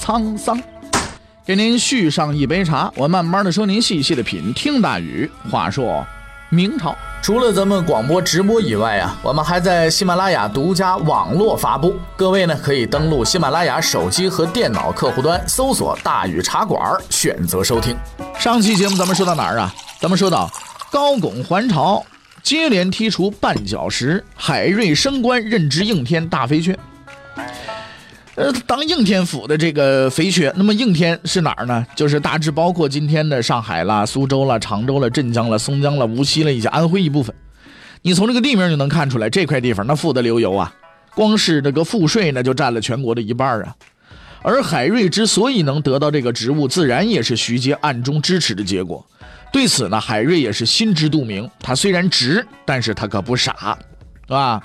沧桑。给您续上一杯茶，我慢慢的说，您细细的品。听大宇话说明朝，除了咱们广播直播以外啊，我们还在喜马拉雅独家网络发布。各位呢，可以登录喜马拉雅手机和电脑客户端，搜索“大宇茶馆”，选择收听。上期节目咱们说到哪儿啊？咱们说到。高拱还朝，接连剔除绊脚石，海瑞升官，任职应天大飞缺。呃，当应天府的这个肥缺，那么应天是哪儿呢？就是大致包括今天的上海啦、苏州啦、常州啦、镇江啦、松江啦、无锡了，以及安徽一部分。你从这个地名就能看出来，这块地方那富得流油啊，光是这个赋税呢，就占了全国的一半啊。而海瑞之所以能得到这个职务，自然也是徐阶暗中支持的结果。对此呢，海瑞也是心知肚明。他虽然直，但是他可不傻，是吧？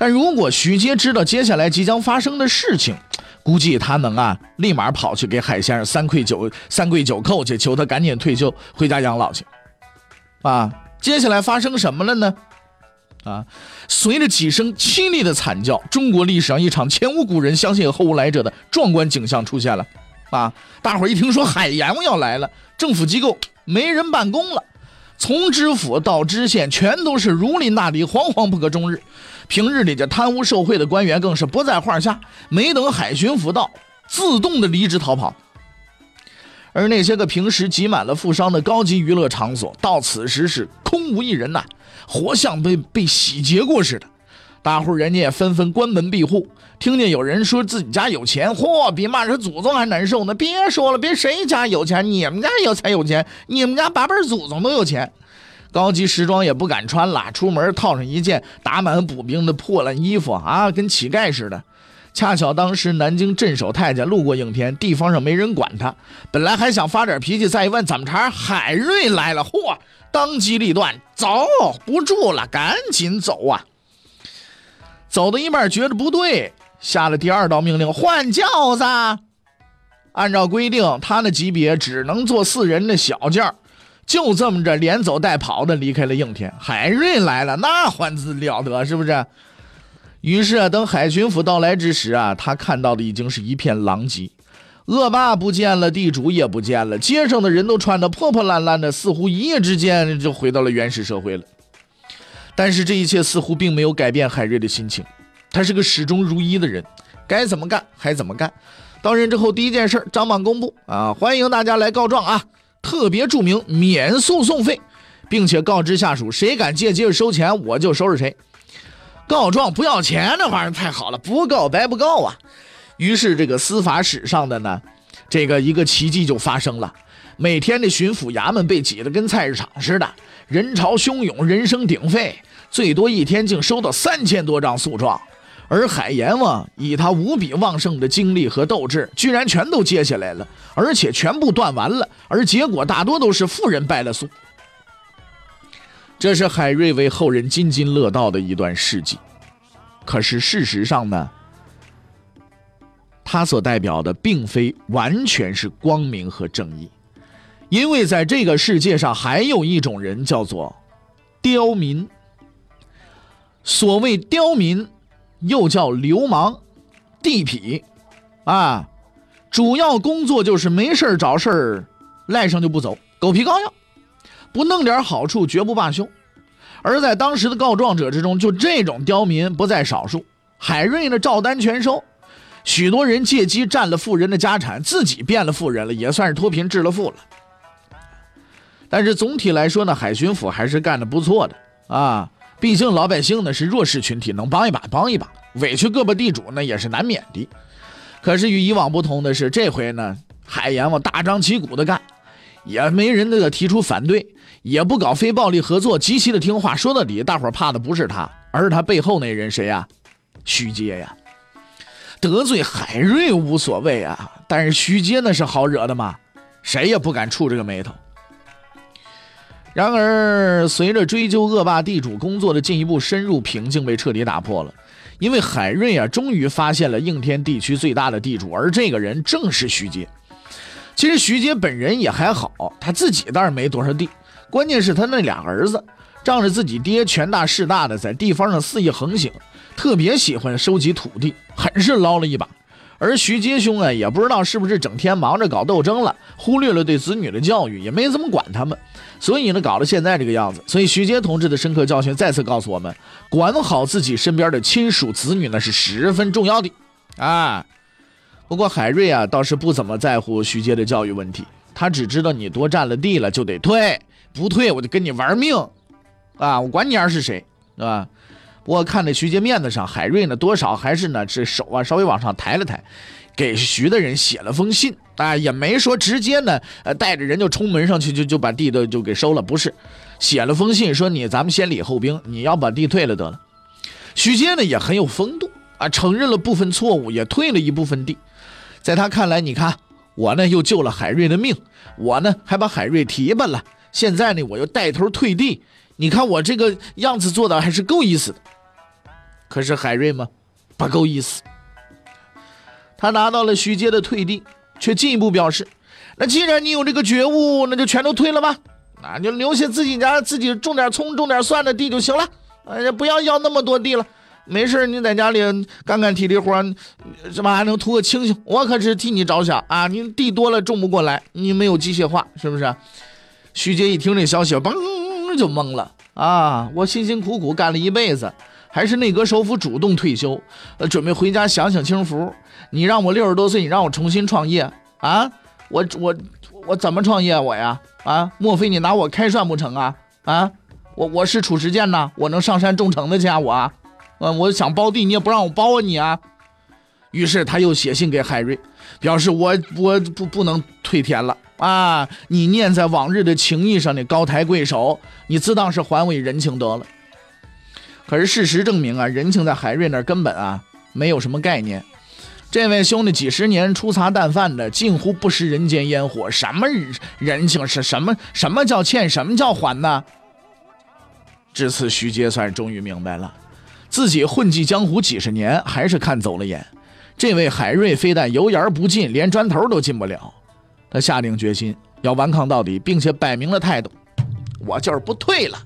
但如果徐阶知道接下来即将发生的事情，估计他能啊，立马跑去给海先生三跪九三跪九叩去，求他赶紧退休回家养老去。啊，接下来发生什么了呢？啊，随着几声凄厉的惨叫，中国历史上一场前无古人、相信后无来者的壮观景象出现了。啊，大伙儿一听说海阎王要来了，政府机构。没人办公了，从知府到知县，全都是如临大敌，惶惶不可终日。平日里这贪污受贿的官员更是不在话下，没等海巡抚到，自动的离职逃跑。而那些个平时挤满了富商的高级娱乐场所，到此时是空无一人呐，活像被被洗劫过似的。大户人家也纷纷关门闭户。听见有人说自己家有钱，嚯，比骂人祖宗还难受呢。别说了，别谁家有钱，你们家有才有钱，你们家八辈祖宗都有钱。高级时装也不敢穿了，出门套上一件打满补兵的破烂衣服啊，跟乞丐似的。恰巧当时南京镇守太监路过应天，地方上没人管他，本来还想发点脾气，再一问怎么茬，海瑞来了，嚯，当机立断，走不住了，赶紧走啊！走到一半觉得不对。下了第二道命令，换轿子。按照规定，他那级别只能坐四人的小轿，就这么着连走带跑的离开了应天。海瑞来了，那还了得，是不是？于是啊，等海巡抚到来之时啊，他看到的已经是一片狼藉，恶霸不见了，地主也不见了，街上的人都穿得破破烂烂的，似乎一夜之间就回到了原始社会了。但是这一切似乎并没有改变海瑞的心情。他是个始终如一的人，该怎么干还怎么干。到任之后，第一件事张榜公布啊，欢迎大家来告状啊，特别注明免诉讼费，并且告知下属，谁敢借机收钱，我就收拾谁。告状不要钱，那玩意儿太好了，不告白不告啊。于是这个司法史上的呢，这个一个奇迹就发生了，每天的巡抚衙门被挤得跟菜市场似的，人潮汹涌，人声鼎沸，最多一天竟收到三千多张诉状。而海阎王以他无比旺盛的精力和斗志，居然全都接下来了，而且全部断完了，而结果大多都是富人败了诉。这是海瑞为后人津津乐道的一段事迹。可是事实上呢，他所代表的并非完全是光明和正义，因为在这个世界上还有一种人叫做刁民。所谓刁民。又叫流氓、地痞，啊，主要工作就是没事找事儿，赖上就不走，狗皮膏药，不弄点好处绝不罢休。而在当时的告状者之中，就这种刁民不在少数。海瑞呢，照单全收，许多人借机占了富人的家产，自己变了富人了，也算是脱贫致了富了。但是总体来说呢，海巡抚还是干得不错的啊。毕竟老百姓呢是弱势群体，能帮一把帮一把，委屈各个地主呢也是难免的。可是与以往不同的是，这回呢海阎王大张旗鼓的干，也没人那个提出反对，也不搞非暴力合作，极其的听话。说到底，大伙怕的不是他，而是他背后那人谁呀？徐阶呀。得罪海瑞无所谓啊，但是徐阶那是好惹的嘛，谁也不敢触这个眉头。然而，随着追究恶霸地主工作的进一步深入，平静被彻底打破了。因为海瑞啊，终于发现了应天地区最大的地主，而这个人正是徐阶。其实徐阶本人也还好，他自己倒是没多少地，关键是他那俩儿子仗着自己爹权大势大的，在地方上肆意横行，特别喜欢收集土地，很是捞了一把。而徐阶兄啊，也不知道是不是整天忙着搞斗争了，忽略了对子女的教育，也没怎么管他们，所以呢，搞到现在这个样子。所以徐阶同志的深刻教训再次告诉我们，管好自己身边的亲属子女那是十分重要的啊。不过海瑞啊，倒是不怎么在乎徐阶的教育问题，他只知道你多占了地了就得退，不退我就跟你玩命啊！我管你儿是谁，对吧？我看在徐阶面子上，海瑞呢多少还是呢这手啊稍微往上抬了抬，给徐的人写了封信啊，也没说直接呢呃带着人就冲门上去就就把地都就给收了，不是，写了封信说你咱们先礼后兵，你要把地退了得了。徐阶呢也很有风度啊，承认了部分错误，也退了一部分地。在他看来，你看我呢又救了海瑞的命，我呢还把海瑞提拔了，现在呢我又带头退地，你看我这个样子做的还是够意思的。可是海瑞嘛，不够意思。他拿到了徐阶的退地，却进一步表示：“那既然你有这个觉悟，那就全都退了吧，那就留下自己家自己种点葱、种点蒜的地就行了。哎呀，不要要那么多地了。没事，你在家里干干体力活，是吧？还能图个清醒。我可是替你着想啊！你地多了种不过来，你没有机械化，是不是？”徐阶一听这消息，嘣就懵了啊！我辛辛苦苦干了一辈子。还是内阁首辅主动退休，呃，准备回家享享清福。你让我六十多岁，你让我重新创业啊？我我我怎么创业我呀？啊？莫非你拿我开涮不成啊？啊？我我是褚时健呐，我能上山种橙的去啊？我啊，我想包地，你也不让我包啊你啊？于是他又写信给海瑞，表示我我不不能退田了啊！你念在往日的情谊上，你高抬贵手，你自当是还我人情得了。可是事实证明啊，人情在海瑞那儿根本啊没有什么概念。这位兄弟几十年粗茶淡饭的，近乎不食人间烟火。什么人情是什么？什么叫欠？什么叫还呢？至此，徐阶算是终于明白了，自己混迹江湖几十年，还是看走了眼。这位海瑞非但油盐不进，连砖头都进不了。他下定决心要顽抗到底，并且摆明了态度：我就是不退了。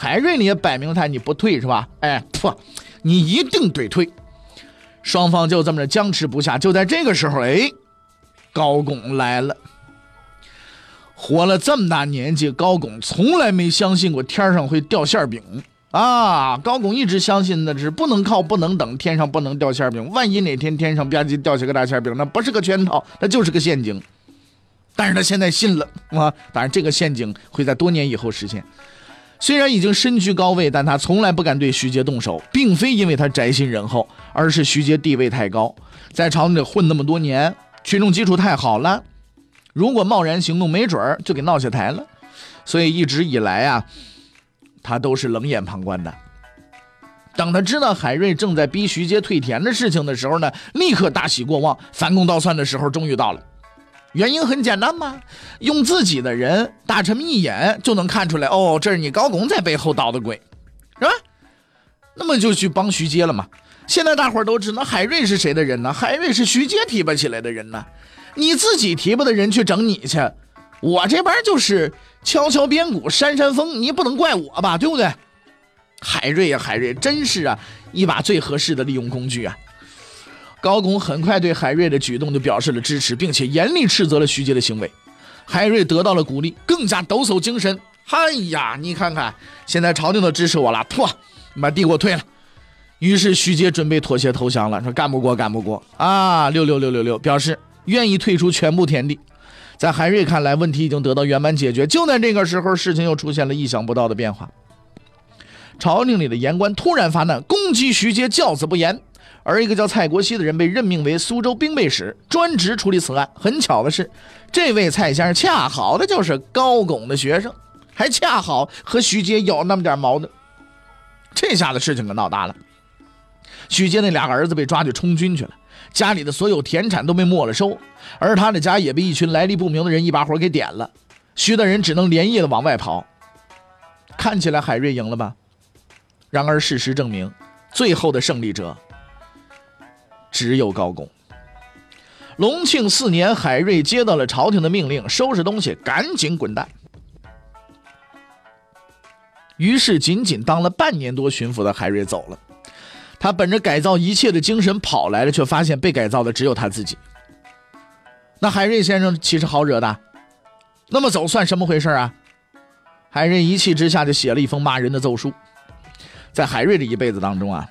海瑞，你也摆明他你不退是吧？哎，不，你一定得退。双方就这么着僵持不下。就在这个时候，哎，高拱来了。活了这么大年纪，高拱从来没相信过天上会掉馅饼啊！高拱一直相信的是不能靠，不能等，天上不能掉馅饼。万一哪天天上吧唧掉下个大馅饼，那不是个圈套，那就是个陷阱。但是他现在信了啊！当然，这个陷阱会在多年以后实现。虽然已经身居高位，但他从来不敢对徐阶动手，并非因为他宅心仁厚，而是徐阶地位太高，在朝里混那么多年，群众基础太好了。如果贸然行动，没准儿就给闹下台了。所以一直以来啊，他都是冷眼旁观的。等他知道海瑞正在逼徐阶退田的事情的时候呢，立刻大喜过望，反攻倒算的时候终于到了。原因很简单嘛，用自己的人，大臣们一眼就能看出来，哦，这是你高拱在背后捣的鬼，是吧？那么就去帮徐阶了嘛。现在大伙都知道海瑞是谁的人呢？海瑞是徐阶提拔起来的人呢。你自己提拔的人去整你去，我这边就是敲敲边鼓扇扇风，你不能怪我吧？对不对？海瑞呀，海瑞真是啊，一把最合适的利用工具啊。高拱很快对海瑞的举动就表示了支持，并且严厉斥责了徐阶的行为。海瑞得到了鼓励，更加抖擞精神。哎呀，你看看，现在朝廷都支持我了，噗，把地给我退了。于是徐阶准备妥协投降了，说干不过，干不过啊！六六六六六，表示愿意退出全部田地。在海瑞看来，问题已经得到圆满解决。就在这个时候，事情又出现了意想不到的变化。朝廷里的言官突然发难，攻击徐阶教子不严。而一个叫蔡国熙的人被任命为苏州兵备使，专职处理此案。很巧的是，这位蔡先生恰好的就是高拱的学生，还恰好和徐阶有那么点矛盾。这下子事情可闹大了。徐阶那俩儿子被抓去充军去了，家里的所有田产都被没了收，而他的家也被一群来历不明的人一把火给点了。徐大人只能连夜的往外跑。看起来海瑞赢了吧？然而事实证明，最后的胜利者只有高拱。隆庆四年，海瑞接到了朝廷的命令，收拾东西，赶紧滚蛋。于是，仅仅当了半年多巡抚的海瑞走了。他本着改造一切的精神跑来了，却发现被改造的只有他自己。那海瑞先生岂是好惹的？那么走算什么回事啊？海瑞一气之下就写了一封骂人的奏书。在海瑞的一辈子当中啊，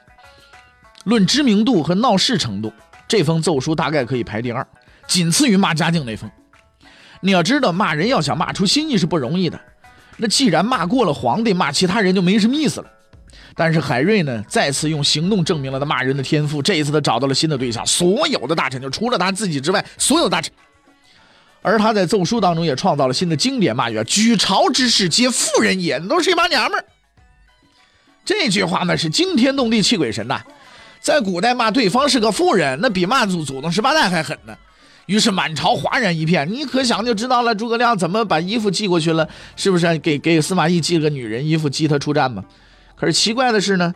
论知名度和闹事程度。这封奏书大概可以排第二，仅次于骂嘉靖那封。你要知道，骂人要想骂出新意是不容易的。那既然骂过了皇帝，骂其他人就没什么意思了。但是海瑞呢，再次用行动证明了他骂人的天赋。这一次他找到了新的对象，所有的大臣，就除了他自己之外，所有大臣。而他在奏书当中也创造了新的经典骂语：“举朝之事皆妇人也，都是一帮娘们儿。”这句话呢，是惊天动地、泣鬼神呐。在古代骂对方是个妇人，那比骂祖祖宗十八代还狠呢。于是满朝哗然一片，你可想就知道了，诸葛亮怎么把衣服寄过去了？是不是给给司马懿寄了个女人衣服，激他出战嘛？可是奇怪的是呢，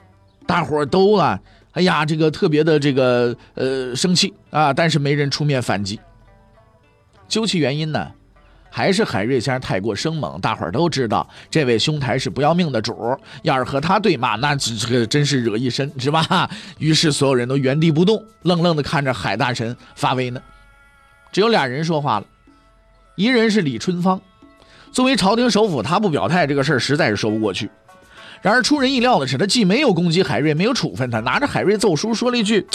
大伙都啊，哎呀，这个特别的这个呃生气啊，但是没人出面反击。究其原因呢？还是海瑞先生太过生猛，大伙儿都知道这位兄台是不要命的主儿要是和他对骂，那这个真是惹一身，是吧？于是所有人都原地不动，愣愣的看着海大神发威呢。只有俩人说话了，一人是李春芳，作为朝廷首辅，他不表态，这个事儿实在是说不过去。然而出人意料的是，他既没有攻击海瑞，没有处分他，拿着海瑞奏书说了一句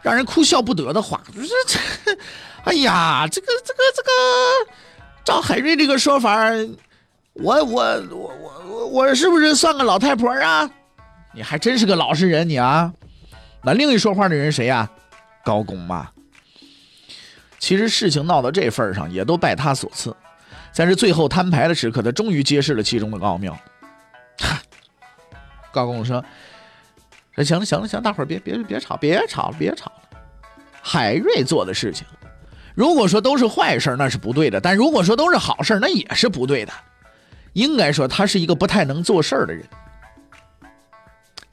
让人哭笑不得的话：“这这，哎呀，这个这个这个。”照海瑞这个说法，我我我我我是不是算个老太婆啊？你还真是个老实人，你啊。那另一说话的人谁呀？高拱嘛。其实事情闹到这份上，也都拜他所赐。在这最后摊牌的时刻，他终于揭示了其中的奥妙。高拱说：“说行了行了行，大伙儿别别别吵别吵了别吵了。海瑞做的事情。”如果说都是坏事那是不对的；但如果说都是好事那也是不对的。应该说他是一个不太能做事的人。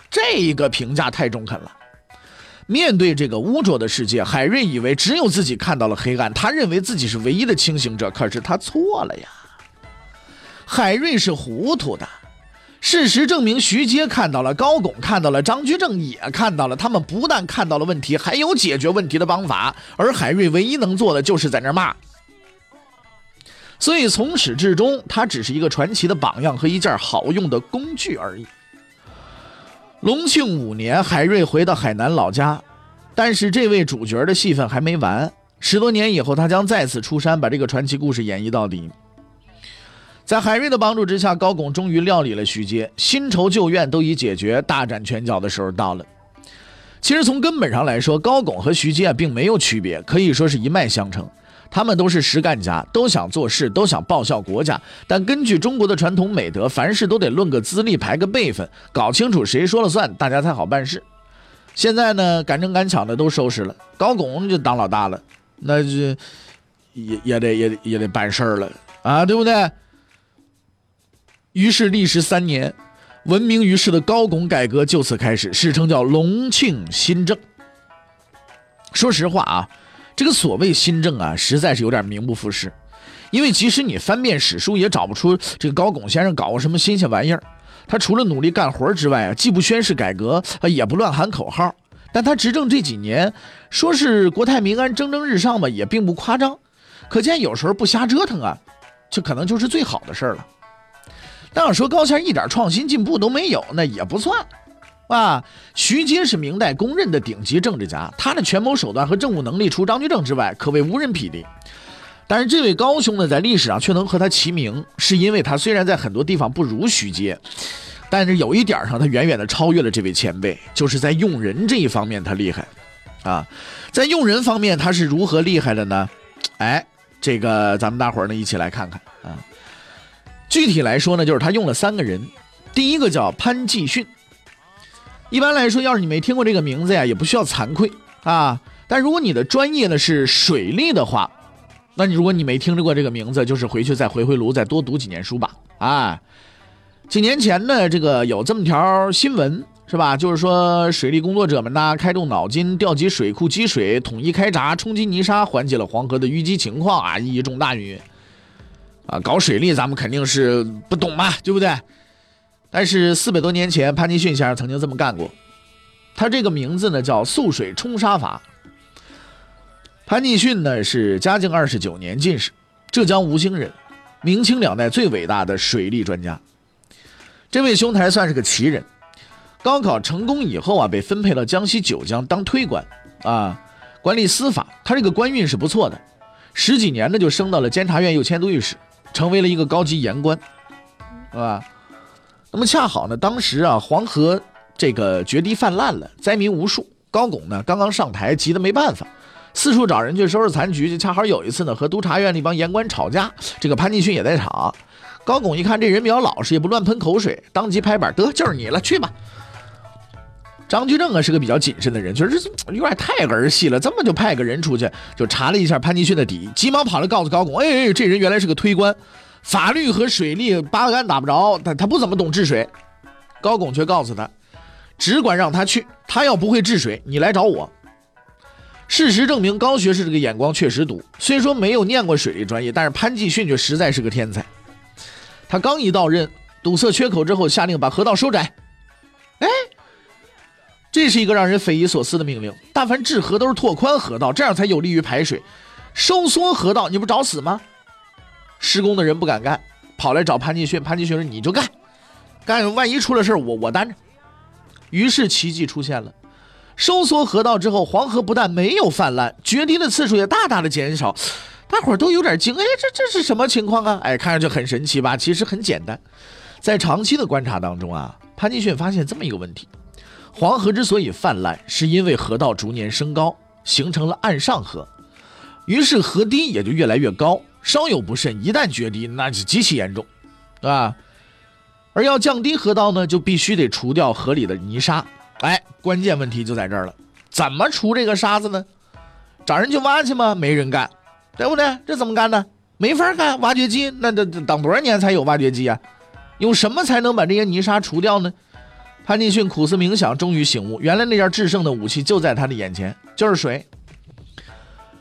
这一个评价太中肯了。面对这个污浊的世界，海瑞以为只有自己看到了黑暗，他认为自己是唯一的清醒者。可是他错了呀。海瑞是糊涂的。事实证明，徐阶看到了，高拱看到了，张居正也看到了。他们不但看到了问题，还有解决问题的方法。而海瑞唯一能做的，就是在那骂。所以从始至终，他只是一个传奇的榜样和一件好用的工具而已。隆庆五年，海瑞回到海南老家，但是这位主角的戏份还没完。十多年以后，他将再次出山，把这个传奇故事演绎到底。在海瑞的帮助之下，高拱终于料理了徐阶，新仇旧怨都已解决，大展拳脚的时候到了。其实从根本上来说，高拱和徐阶啊并没有区别，可以说是一脉相承。他们都是实干家，都想做事，都想报效国家。但根据中国的传统美德，凡事都得论个资历，排个辈分，搞清楚谁说了算，大家才好办事。现在呢，赶正赶巧的都收拾了，高拱就当老大了，那就也也得也得也得办事儿了啊，对不对？于是历时三年，闻名于世的高拱改革就此开始，史称叫隆庆新政。说实话啊，这个所谓新政啊，实在是有点名不副实，因为即使你翻遍史书，也找不出这个高拱先生搞过什么新鲜玩意儿。他除了努力干活之外啊，既不宣誓改革，也不乱喊口号。但他执政这几年，说是国泰民安、蒸蒸日上吧，也并不夸张。可见有时候不瞎折腾啊，这可能就是最好的事儿了。但要说高谦一点创新进步都没有，那也不算，啊，徐阶是明代公认的顶级政治家，他的权谋手段和政务能力，除张居正之外，可谓无人匹敌。但是这位高兄呢，在历史上却能和他齐名，是因为他虽然在很多地方不如徐阶，但是有一点上他远远的超越了这位前辈，就是在用人这一方面他厉害，啊，在用人方面他是如何厉害的呢？哎，这个咱们大伙儿呢一起来看看啊。具体来说呢，就是他用了三个人，第一个叫潘继训。一般来说，要是你没听过这个名字呀，也不需要惭愧啊。但如果你的专业呢是水利的话，那你如果你没听着过这个名字，就是回去再回回炉，再多读几年书吧。啊，几年前呢，这个有这么条新闻是吧？就是说水利工作者们呢开动脑筋调集水库积水，统一开闸冲击泥沙，缓解了黄河的淤积情况啊，意义重大。于啊，搞水利咱们肯定是不懂嘛，对不对？但是四百多年前，潘继训先生曾经这么干过。他这个名字呢叫速水冲沙法。潘继训呢是嘉靖二十九年进士，浙江吴兴人，明清两代最伟大的水利专家。这位兄台算是个奇人，高考成功以后啊，被分配到江西九江当推官啊，管理司法。他这个官运是不错的，十几年呢就升到了监察院右迁都御史，成为了一个高级言官，是吧？那么恰好呢，当时啊黄河这个决堤泛滥了，灾民无数。高拱呢刚刚上台，急得没办法。四处找人去收拾残局，就恰好有一次呢，和督察院那帮言官吵架，这个潘继训也在场。高拱一看这人比较老实，也不乱喷口水，当即拍板，得就是你了，去吧。张居正啊是个比较谨慎的人，觉得这有点太儿戏了，这么就派个人出去，就查了一下潘继训的底，急忙跑来告诉高拱，哎，这人原来是个推官，法律和水利八竿打不着，他他不怎么懂治水。高拱却告诉他，只管让他去，他要不会治水，你来找我。事实证明，高学士这个眼光确实毒。虽说没有念过水利专业，但是潘继训却实在是个天才。他刚一到任，堵塞缺口之后，下令把河道收窄。哎，这是一个让人匪夷所思的命令。但凡治河都是拓宽河道，这样才有利于排水。收缩河道，你不找死吗？施工的人不敢干，跑来找潘继训。潘继训说：“你就干，干，万一出了事我我担着。”于是奇迹出现了。收缩河道之后，黄河不但没有泛滥，决堤的次数也大大的减少，大伙儿都有点惊，哎，这这是什么情况啊？哎，看上去很神奇吧？其实很简单，在长期的观察当中啊，潘继训发现这么一个问题：黄河之所以泛滥，是因为河道逐年升高，形成了岸上河，于是河堤也就越来越高，稍有不慎，一旦决堤，那就极其严重，对吧？而要降低河道呢，就必须得除掉河里的泥沙。哎，关键问题就在这儿了，怎么除这个沙子呢？找人去挖去吗？没人干，对不对？这怎么干呢？没法干，挖掘机那得等多少年才有挖掘机啊？用什么才能把这些泥沙除掉呢？潘继训苦思冥想，终于醒悟，原来那件制胜的武器就在他的眼前，就是水。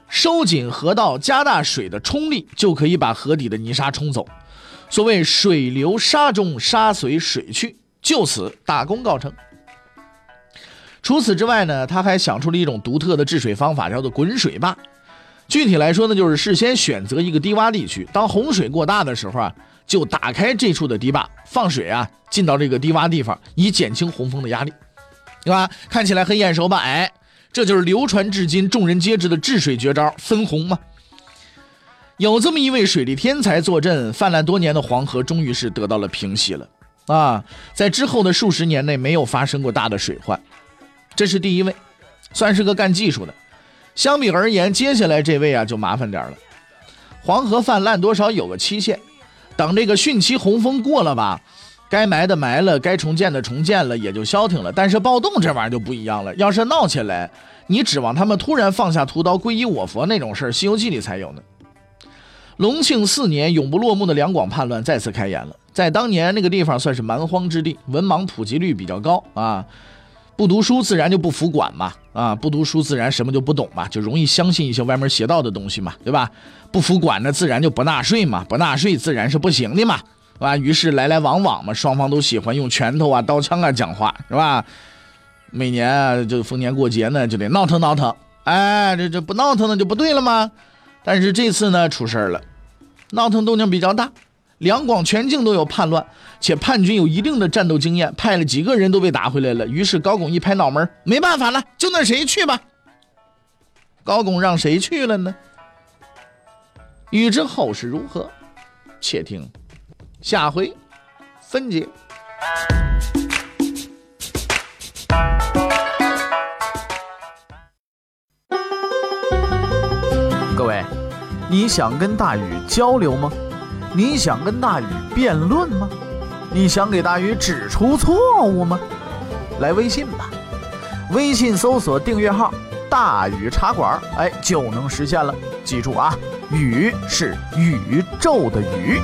收紧河道，加大水的冲力，就可以把河底的泥沙冲走。所谓水流沙中，沙随水去，就此大功告成。除此之外呢，他还想出了一种独特的治水方法，叫做滚水坝。具体来说呢，就是事先选择一个低洼地区，当洪水过大的时候啊，就打开这处的堤坝，放水啊进到这个低洼地方，以减轻洪峰的压力，对吧？看起来很眼熟吧？哎，这就是流传至今、众人皆知的治水绝招——分洪嘛。有这么一位水利天才坐镇，泛滥多年的黄河终于是得到了平息了啊！在之后的数十年内，没有发生过大的水患。这是第一位，算是个干技术的。相比而言，接下来这位啊就麻烦点了。黄河泛滥多少有个期限，等这个汛期洪峰过了吧，该埋的埋了，该重建的重建了，也就消停了。但是暴动这玩意儿就不一样了，要是闹起来，你指望他们突然放下屠刀皈依我佛那种事儿，《西游记》里才有呢。隆庆四年，永不落幕的两广叛乱再次开演了。在当年那个地方算是蛮荒之地，文盲普及率比较高啊。不读书自然就不服管嘛，啊，不读书自然什么就不懂嘛，就容易相信一些歪门邪道的东西嘛，对吧？不服管呢，自然就不纳税嘛，不纳税自然是不行的嘛，是吧？于是来来往往嘛，双方都喜欢用拳头啊、刀枪啊讲话，是吧？每年啊，就逢年过节呢，就得闹腾闹腾，哎，这这不闹腾呢就不对了吗？但是这次呢，出事了，闹腾动静比较大。两广全境都有叛乱，且叛军有一定的战斗经验，派了几个人都被打回来了。于是高拱一拍脑门，没办法了，就那谁去吧。高拱让谁去了呢？欲知后事如何，且听下回分解。各位，你想跟大禹交流吗？你想跟大禹辩论吗？你想给大鱼指出错误吗？来微信吧，微信搜索订阅号“大禹茶馆”，哎，就能实现了。记住啊，宇是宇宙的宇。